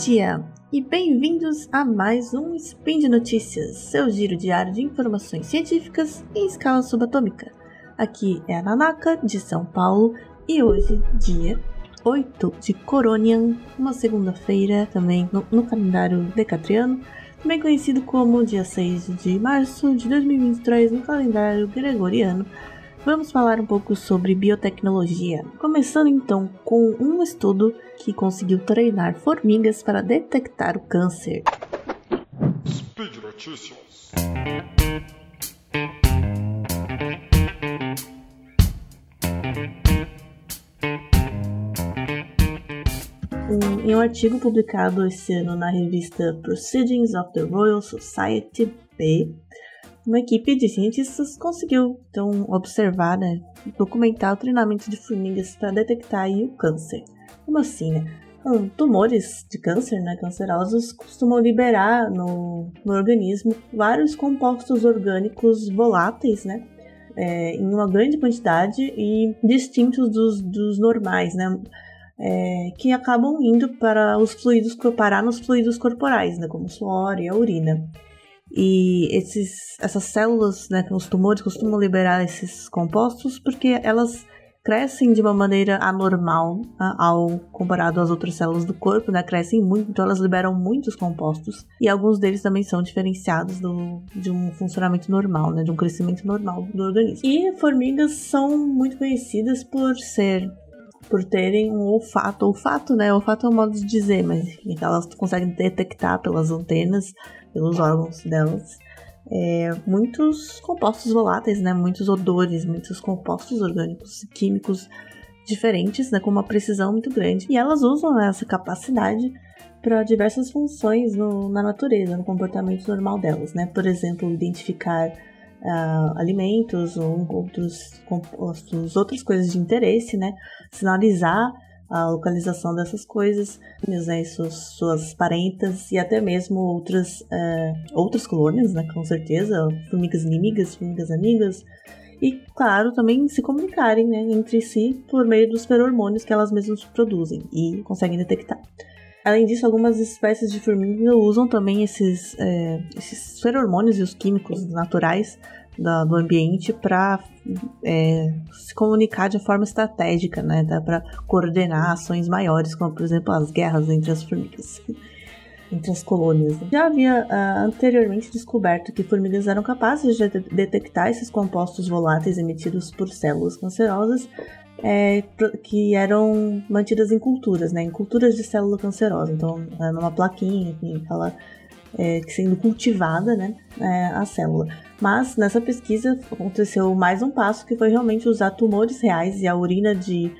dia e bem-vindos a mais um Spin de Notícias, seu giro diário de informações científicas em escala subatômica. Aqui é a Nanaka, de São Paulo, e hoje, dia 8 de Coronian, uma segunda-feira também no, no, calendário decatriano, também conhecido como dia 6 de março de 2023 no calendário gregoriano. Vamos falar um pouco sobre biotecnologia, começando então com um estudo que conseguiu treinar formigas para detectar o câncer. Speed Notícias. Em um artigo publicado esse ano na revista Proceedings of the Royal Society B, uma equipe de cientistas conseguiu então observar, né, documentar o treinamento de formigas para detectar aí, o câncer. Como assim, né? Então, tumores de câncer, né, cancerosos, costumam liberar no, no organismo vários compostos orgânicos voláteis, né, é, em uma grande quantidade e distintos dos, dos normais, né, é, que acabam indo para os fluidos, parar nos fluidos corporais, né, como suor e a urina. E esses, essas células, né, os tumores costumam liberar esses compostos porque elas crescem de uma maneira anormal né, ao comparado às outras células do corpo, né? Crescem muito, então elas liberam muitos compostos e alguns deles também são diferenciados do, de um funcionamento normal, né? De um crescimento normal do organismo. E formigas são muito conhecidas por ser por terem um olfato, olfato, né? Olfato é um modo de dizer, mas elas conseguem detectar pelas antenas pelos órgãos delas. É, muitos compostos voláteis, né? Muitos odores, muitos compostos orgânicos e químicos diferentes, né? Com uma precisão muito grande. E elas usam essa capacidade para diversas funções no, na natureza, no comportamento normal delas, né? Por exemplo, identificar uh, alimentos ou outros compostos, outras coisas de interesse, né? Sinalizar a localização dessas coisas, né, suas, suas parentas e até mesmo outras, é, outras colônias, né, com certeza, formigas inimigas, formigas amigas, e claro, também se comunicarem né, entre si por meio dos feromônios que elas mesmas produzem e conseguem detectar. Além disso, algumas espécies de formiga usam também esses, é, esses feromônios e os químicos naturais da, do ambiente para é, se comunicar de forma estratégica, né? Dá para coordenar ações maiores, como por exemplo as guerras entre as formigas, entre as colônias. Já havia uh, anteriormente descoberto que formigas eram capazes de detectar esses compostos voláteis emitidos por células cancerosas é, que eram mantidas em culturas, né? Em culturas de célula cancerosa. Então, é numa plaquinha que fala é, sendo cultivada, né? É, a célula. Mas nessa pesquisa aconteceu mais um passo que foi realmente usar tumores reais e a urina de,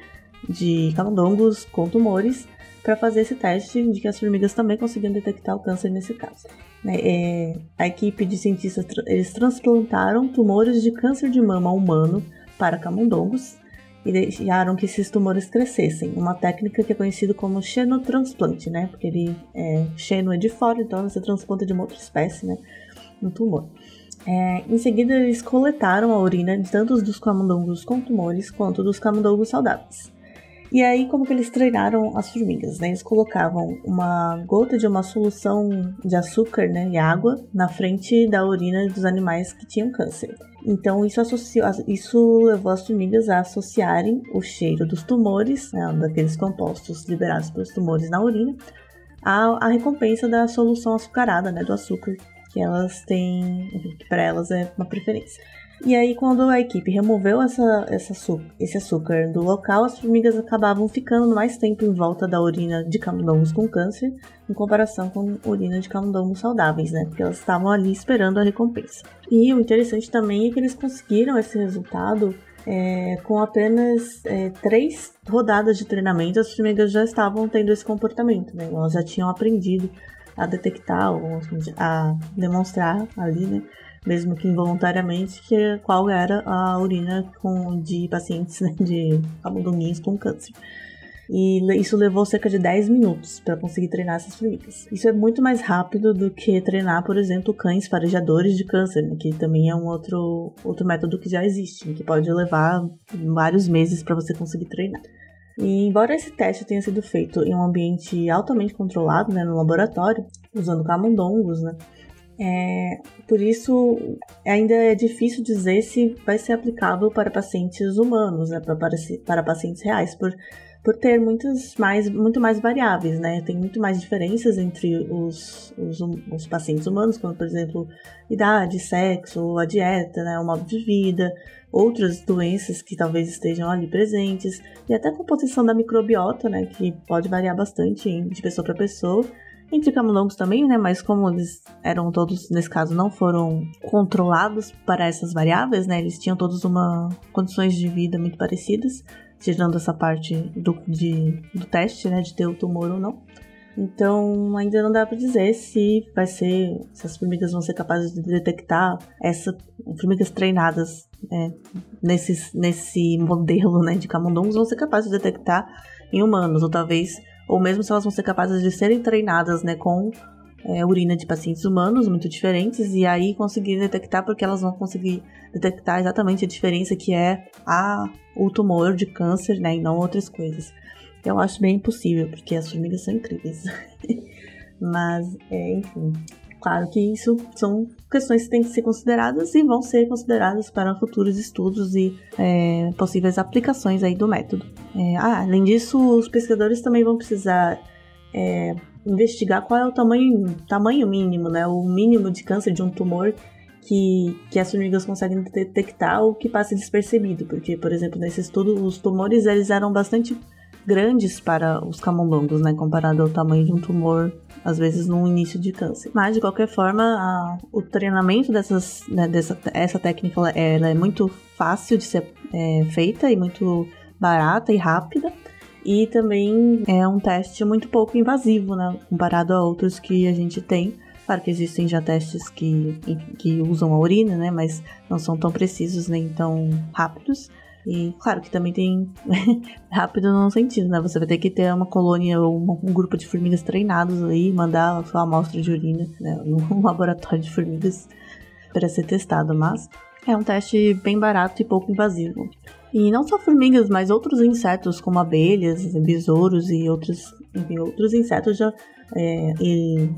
de camundongos com tumores para fazer esse teste de que as formigas também conseguiam detectar o câncer nesse caso. Né, é, a equipe de cientistas eles transplantaram tumores de câncer de mama humano para camundongos e deixaram que esses tumores crescessem. Uma técnica que é conhecida como xenotransplante, né? Porque ele é, xeno é de fora, então você transplanta de uma outra espécie, né? No tumor. É, em seguida, eles coletaram a urina de tanto dos camundongos com tumores quanto dos camundongos saudáveis. E aí, como que eles treinaram as formigas, né? Eles colocavam uma gota de uma solução de açúcar né, e água na frente da urina dos animais que tinham câncer. Então, isso, associou, isso levou as formigas a associarem o cheiro dos tumores, né, daqueles compostos liberados pelos tumores na urina, à, à recompensa da solução açucarada, né, do açúcar que elas têm, que para elas é uma preferência. E aí, quando a equipe removeu essa, essa esse açúcar do local, as formigas acabavam ficando mais tempo em volta da urina de camundongos com câncer, em comparação com urina de camundongos saudáveis, né? Porque elas estavam ali esperando a recompensa. E o interessante também é que eles conseguiram esse resultado é, com apenas é, três rodadas de treinamento, as formigas já estavam tendo esse comportamento, né? Elas já tinham aprendido a detectar ou a demonstrar ali, né? Mesmo que involuntariamente, que qual era a urina com, de pacientes né, de camundonguinhos com câncer. E isso levou cerca de 10 minutos para conseguir treinar essas formigas. Isso é muito mais rápido do que treinar, por exemplo, cães farejadores de câncer, né, que também é um outro, outro método que já existe, que pode levar vários meses para você conseguir treinar. E embora esse teste tenha sido feito em um ambiente altamente controlado, né, no laboratório, usando camundongos, né, é, por isso, ainda é difícil dizer se vai ser aplicável para pacientes humanos, né, para, para pacientes reais, por, por ter muitas mais, muito mais variáveis, né? Tem muito mais diferenças entre os, os, os pacientes humanos, como, por exemplo, idade, sexo, a dieta, né, o modo de vida, outras doenças que talvez estejam ali presentes, e até a composição da microbiota, né, que pode variar bastante de pessoa para pessoa entre camundongos também, né? Mas como eles eram todos, nesse caso, não foram controlados para essas variáveis, né? Eles tinham todos uma condições de vida muito parecidas, tirando essa parte do, de, do teste, né? De ter o tumor ou não. Então, ainda não dá para dizer se vai ser, se as formigas vão ser capazes de detectar essas formigas treinadas né, nesse, nesse modelo né, de camundongos vão ser capazes de detectar em humanos, ou talvez ou mesmo se elas vão ser capazes de serem treinadas né, com é, urina de pacientes humanos muito diferentes e aí conseguir detectar porque elas vão conseguir detectar exatamente a diferença que é a, o tumor de câncer né, e não outras coisas. Eu acho bem impossível porque as formigas são incríveis. Mas, é, enfim, claro que isso são questões que têm que ser consideradas e vão ser consideradas para futuros estudos e é, possíveis aplicações aí do método. É, ah, além disso, os pesquisadores também vão precisar é, investigar qual é o tamanho, tamanho mínimo, né, o mínimo de câncer de um tumor que, que as formigas conseguem detectar ou que passe despercebido, porque, por exemplo, nesse estudo, os tumores eles eram bastante grandes para os camundongos, né, comparado ao tamanho de um tumor às vezes no início de câncer. Mas de qualquer forma, a, o treinamento dessas, né, dessa essa técnica ela é muito fácil de ser é, feita e muito barata e rápida. E também é um teste muito pouco invasivo, né, comparado a outros que a gente tem. Claro que existem já testes que, que usam a urina, né, mas não são tão precisos nem tão rápidos. E claro que também tem rápido no sentido, né? Você vai ter que ter uma colônia ou um, grupo de formigas treinados aí, mandar sua amostra de urina né, num laboratório de formigas para ser testado, mas é um teste bem barato e pouco invasivo. E não só formigas, mas outros insetos como abelhas, besouros e outros, enfim, outros insetos já é, e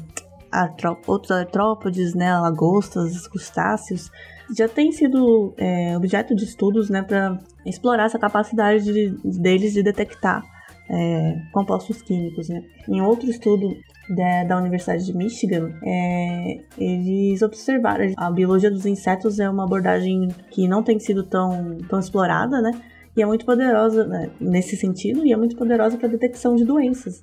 outros artrópodes, né, lagostas, crustáceos, já tem sido é, objeto de estudos né, para explorar essa capacidade de, deles de detectar é, compostos químicos. Né? Em outro estudo da, da Universidade de Michigan, é, eles observaram a biologia dos insetos é uma abordagem que não tem sido tão, tão explorada, né? E é muito poderosa né, nesse sentido, e é muito poderosa para a detecção de doenças.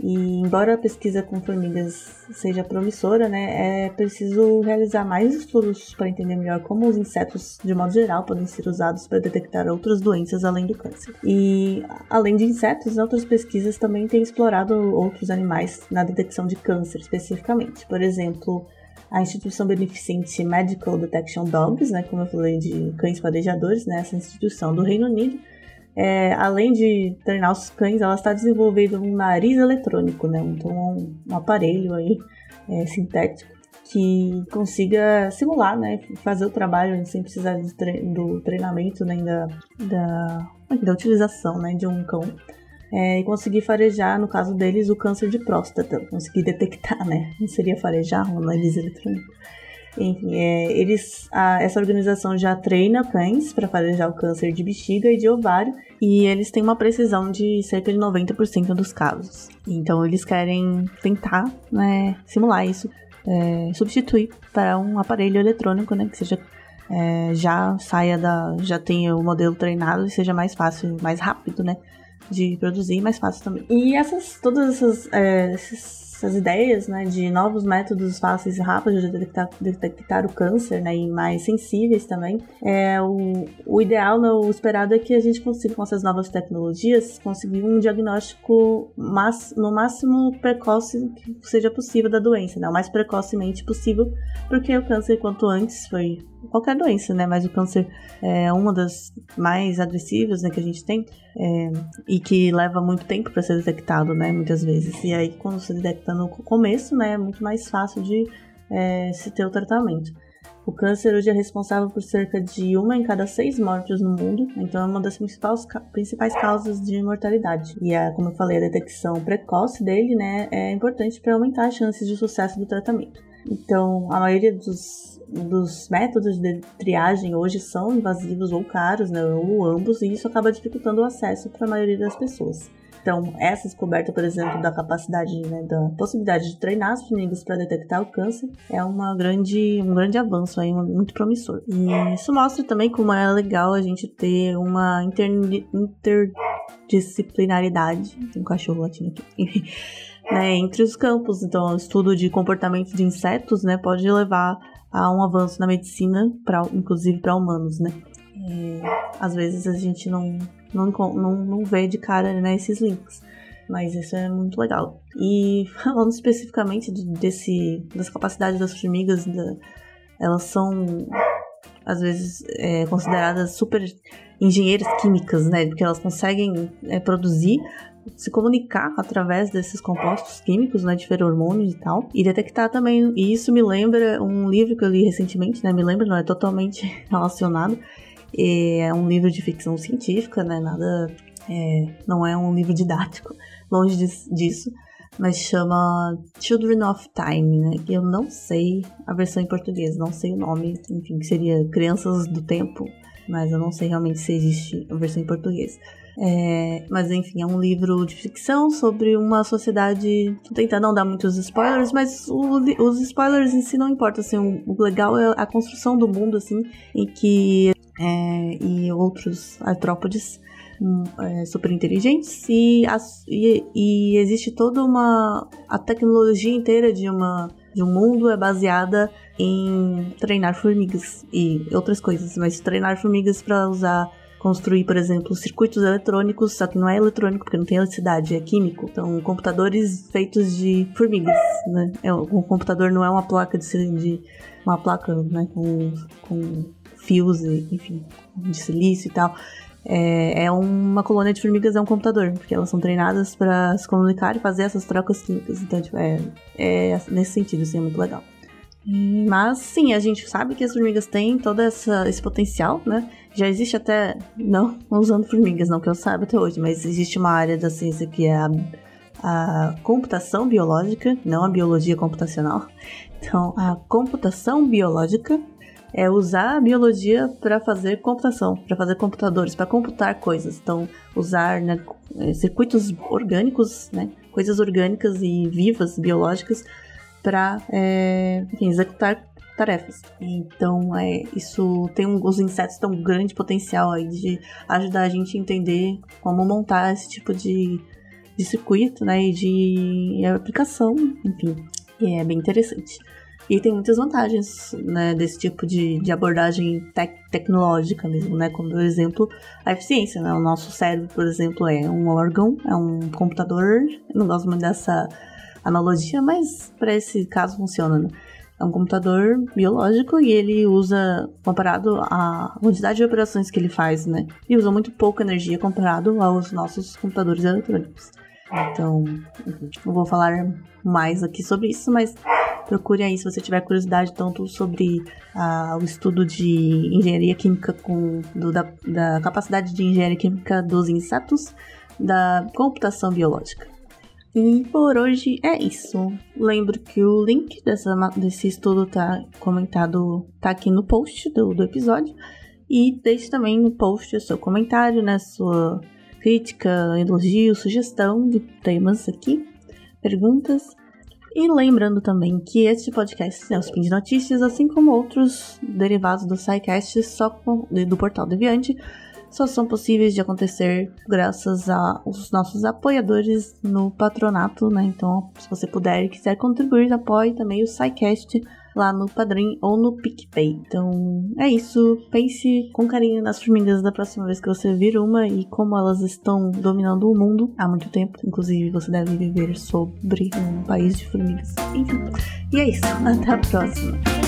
E embora a pesquisa com formigas seja promissora, né, é preciso realizar mais estudos para entender melhor como os insetos, de modo geral, podem ser usados para detectar outras doenças além do câncer. E além de insetos, outras pesquisas também têm explorado outros animais na detecção de câncer especificamente. Por exemplo, a instituição beneficente Medical Detection Dogs, né, como eu falei de cães farejadores, né, essa instituição do Reino Unido é, além de treinar os cães, ela está desenvolvendo um nariz eletrônico, né? Então, um, um aparelho aí é, sintético que consiga simular, né? Fazer o trabalho sem precisar tre do treinamento nem da, da, da utilização né, de um cão. É, e conseguir farejar, no caso deles, o câncer de próstata. Conseguir detectar, né? Não seria farejar um nariz eletrônico. Enfim, é, eles, a, essa organização já treina cães para farejar o câncer de bexiga e de ovário e eles têm uma precisão de cerca de 90% dos casos. Então eles querem tentar né, simular isso, é, substituir para um aparelho eletrônico, né, que seja é, já saia da, já tenha o modelo treinado e seja mais fácil, mais rápido, né, de produzir, mais fácil também. E essas, todas essas, é, esses essas ideias né, de novos métodos fáceis e rápidos de detectar, detectar o câncer né, e mais sensíveis também, é, o, o ideal, né, o esperado é que a gente consiga, com essas novas tecnologias, conseguir um diagnóstico mas, no máximo precoce que seja possível da doença, né, o mais precocemente possível, porque o câncer, quanto antes, foi qualquer doença, né? Mas o câncer é uma das mais agressivas né, que a gente tem é, e que leva muito tempo para ser detectado, né? Muitas vezes. E aí, quando se detecta no começo, né? É muito mais fácil de é, se ter o tratamento. O câncer hoje é responsável por cerca de uma em cada seis mortes no mundo, então é uma das principais, principais causas de mortalidade. E, a, como eu falei, a detecção precoce dele né, é importante para aumentar as chances de sucesso do tratamento. Então, a maioria dos, dos métodos de triagem hoje são invasivos ou caros, né, ou ambos, e isso acaba dificultando o acesso para a maioria das pessoas. Então, essa descoberta, por exemplo, da capacidade, né, da possibilidade de treinar as formigas para detectar o câncer é uma grande, um grande avanço aí, muito promissor. E isso mostra também como é legal a gente ter uma inter, interdisciplinaridade, tem um cachorro latino aqui, né, entre os campos. Então, o estudo de comportamento de insetos, né, pode levar a um avanço na medicina, pra, inclusive para humanos, né. E, às vezes a gente não não, não, não vê de cara né, esses links. Mas isso é muito legal. E falando especificamente de, desse, das capacidades das formigas, da, elas são às vezes é, consideradas super engenheiras químicas, né? Porque elas conseguem é, produzir, se comunicar através desses compostos químicos, né? De feromônios e tal. E detectar também. E isso me lembra um livro que eu li recentemente, né? Me lembra, não é totalmente relacionado é um livro de ficção científica, né? Nada. É, não é um livro didático, longe disso. Mas chama Children of Time, né? Eu não sei a versão em português, não sei o nome, enfim, que seria Crianças do Tempo, mas eu não sei realmente se existe a versão em português. É, mas enfim, é um livro de ficção sobre uma sociedade. Vou tentar não dar muitos spoilers, mas o, os spoilers em si não importam. Assim, o, o, legal é a construção do mundo, assim, em que é, e outros artrópodes hum, é, super inteligentes e, as, e, e, existe toda uma a tecnologia inteira de uma de um mundo é baseada em treinar formigas e outras coisas, mas treinar formigas para usar construir, por exemplo, circuitos eletrônicos, só que não é eletrônico porque não tem eletricidade, é químico. Então, computadores feitos de formigas, né? É, o computador não é uma placa de, uma placa, né, com, com fios, enfim, de silício e tal. É, é, uma colônia de formigas, é um computador, porque elas são treinadas para se comunicar e fazer essas trocas químicas. Então, tipo, é, é nesse sentido, assim, é muito legal. Mas sim, a gente sabe que as formigas têm todo essa, esse potencial, né? Já existe até, não usando formigas, não que eu saiba até hoje, mas existe uma área da ciência que é a, a computação biológica, não a biologia computacional. Então, a computação biológica é usar a biologia para fazer computação, para fazer computadores, para computar coisas. Então, usar né, é, circuitos orgânicos, né, coisas orgânicas e vivas, biológicas, para é, executar tarefas. Então, é, isso tem um, os insetos têm um grande potencial aí de ajudar a gente a entender como montar esse tipo de, de circuito, né, e de aplicação, enfim, e é bem interessante. E tem muitas vantagens, né, desse tipo de, de abordagem tec tecnológica mesmo, né, como, por exemplo, a eficiência, né, o nosso cérebro, por exemplo, é um órgão, é um computador, eu não gosto muito dessa analogia, mas para esse caso funciona, né? É um computador biológico e ele usa, comparado à quantidade de operações que ele faz, né? Ele usa muito pouca energia comparado aos nossos computadores eletrônicos. Então, não vou falar mais aqui sobre isso, mas procure aí se você tiver curiosidade tanto sobre ah, o estudo de engenharia química com do, da, da capacidade de engenharia química dos insetos, da computação biológica. E por hoje é isso. Lembro que o link dessa, desse estudo tá comentado, tá aqui no post do, do episódio. E deixe também no post o seu comentário, né? Sua crítica, elogio, sugestão de temas aqui, perguntas. E lembrando também que este podcast é o Spin de Notícias, assim como outros derivados do SciCast só com, do Portal Deviante, só são possíveis de acontecer graças aos nossos apoiadores no patronato, né? Então, se você puder e quiser contribuir, apoie também o SciCast lá no Padrim ou no PicPay. Então é isso. Pense com carinho nas formigas da próxima vez que você vir uma e como elas estão dominando o mundo há muito tempo. Inclusive, você deve viver sobre um país de formigas. Enfim. E é isso. Até a próxima.